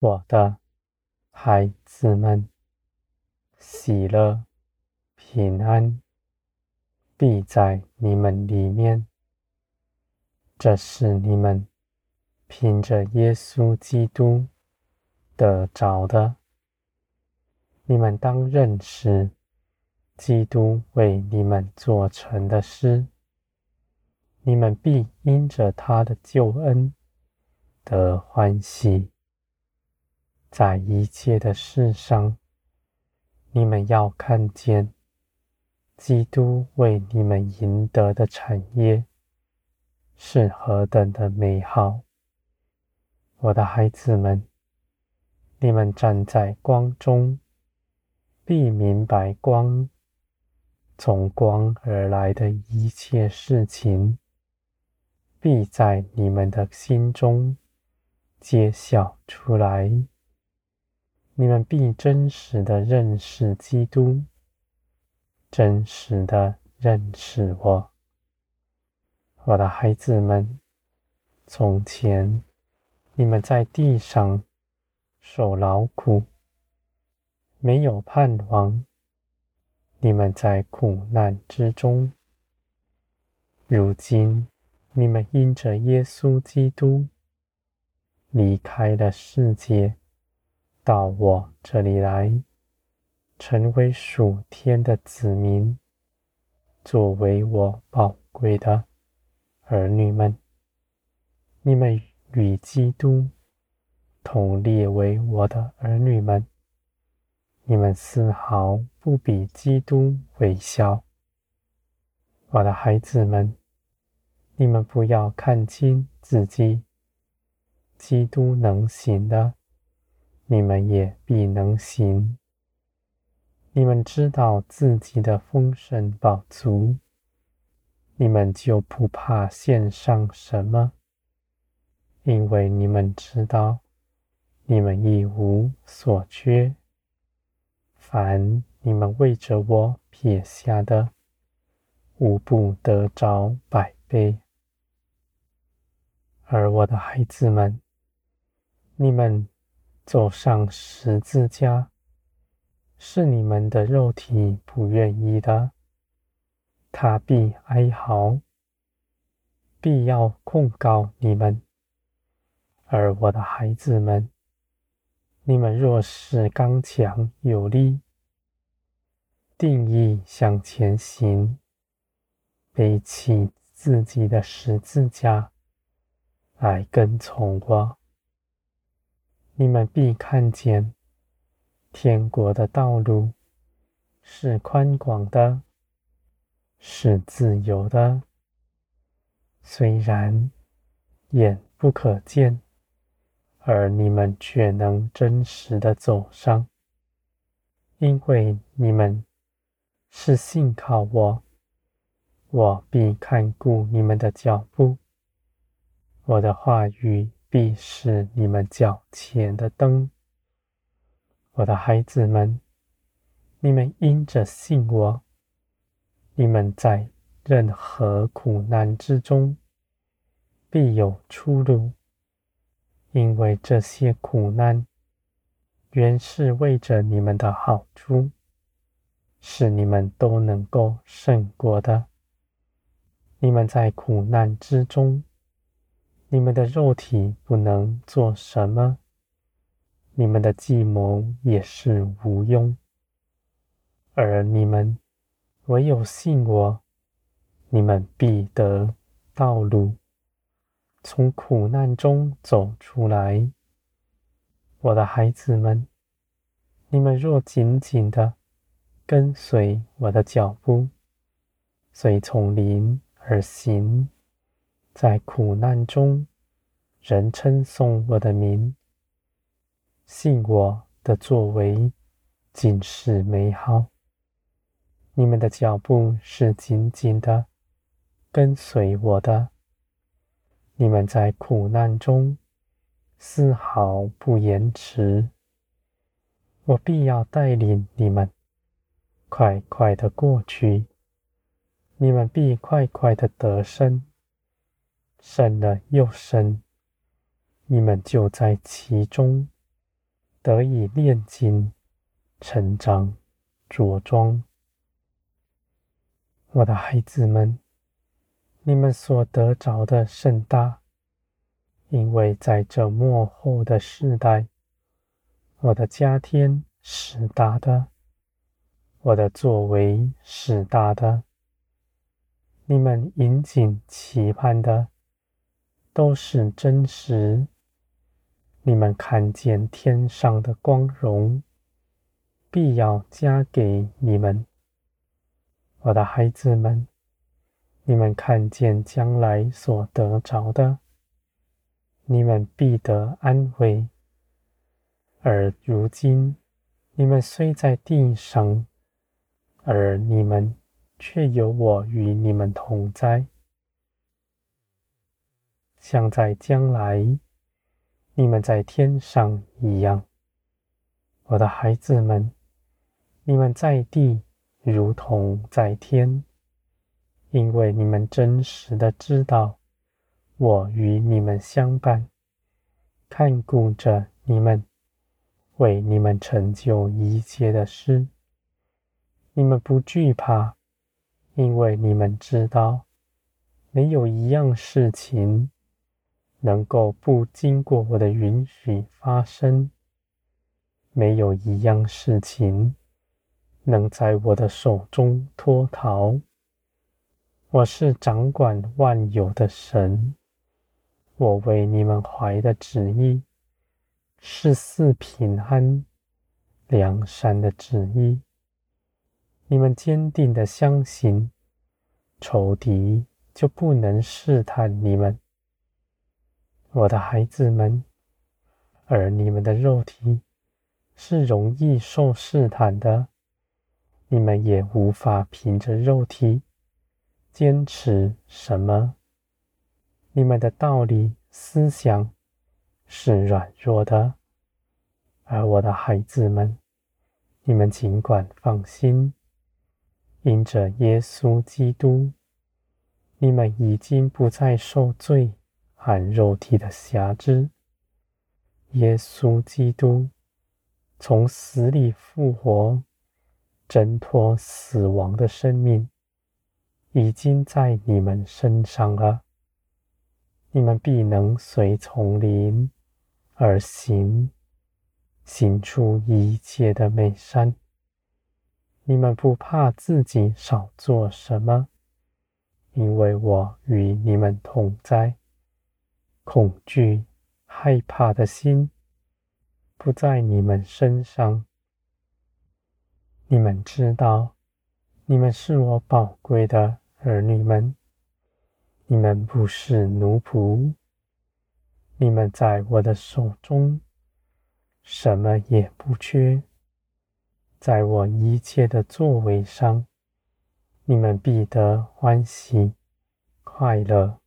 我的孩子们，喜乐、平安必在你们里面。这是你们凭着耶稣基督得着的。你们当认识基督为你们做成的事，你们必因着他的救恩得欢喜。在一切的事上，你们要看见基督为你们赢得的产业是何等的美好。我的孩子们，你们站在光中，必明白光从光而来的一切事情，必在你们的心中揭晓出来。你们必真实的认识基督，真实的认识我，我的孩子们。从前你们在地上受劳苦，没有盼望；你们在苦难之中，如今你们因着耶稣基督离开了世界。到我这里来，成为属天的子民，作为我宝贵的儿女们。你们与基督同列为我的儿女们，你们丝毫不比基督微小。我的孩子们，你们不要看轻自己，基督能行的。你们也必能行。你们知道自己的丰盛饱足，你们就不怕献上什么，因为你们知道你们一无所缺。凡你们为着我撇下的，无不得着百倍。而我的孩子们，你们。走上十字架，是你们的肉体不愿意的，他必哀嚎，必要控告你们。而我的孩子们，你们若是刚强有力，定意向前行，背起自己的十字架来跟从我。你们必看见天国的道路是宽广的，是自由的。虽然眼不可见，而你们却能真实的走上，因为你们是信靠我，我必看顾你们的脚步，我的话语。必是你们脚前的灯，我的孩子们，你们因着信我，你们在任何苦难之中必有出路，因为这些苦难原是为着你们的好处，是你们都能够胜过的。你们在苦难之中。你们的肉体不能做什么，你们的计谋也是无用，而你们唯有信我，你们必得道路，从苦难中走出来。我的孩子们，你们若紧紧的跟随我的脚步，随从灵而行。在苦难中，人称颂我的名，信我的作为尽是美好。你们的脚步是紧紧的跟随我的，你们在苦难中丝毫不延迟。我必要带领你们快快的过去，你们必快快的得胜。深了又深，你们就在其中得以炼金、成长、着装。我的孩子们，你们所得着的甚大，因为在这末后的世代，我的家天是大的，我的作为是大的。你们殷谨期盼的都是真实。你们看见天上的光荣，必要加给你们，我的孩子们。你们看见将来所得着的，你们必得安慰。而如今，你们虽在地上，而你们却有我与你们同在，像在将来，你们在天上一样。我的孩子们，你们在地如同在天。因为你们真实的知道，我与你们相伴，看顾着你们，为你们成就一切的事。你们不惧怕，因为你们知道，没有一样事情能够不经过我的允许发生，没有一样事情能在我的手中脱逃。我是掌管万有的神，我为你们怀的旨意是四平安、良善的旨意。你们坚定的相信，仇敌就不能试探你们，我的孩子们。而你们的肉体是容易受试探的，你们也无法凭着肉体。坚持什么？你们的道理思想是软弱的，而我的孩子们，你们尽管放心，因着耶稣基督，你们已经不再受罪和肉体的辖制。耶稣基督从死里复活，挣脱死亡的生命。已经在你们身上了，你们必能随从灵而行，行出一切的美善。你们不怕自己少做什么，因为我与你们同在。恐惧、害怕的心不在你们身上。你们知道，你们是我宝贵的。儿女们，你们不是奴仆，你们在我的手中，什么也不缺。在我一切的作为上，你们必得欢喜快乐。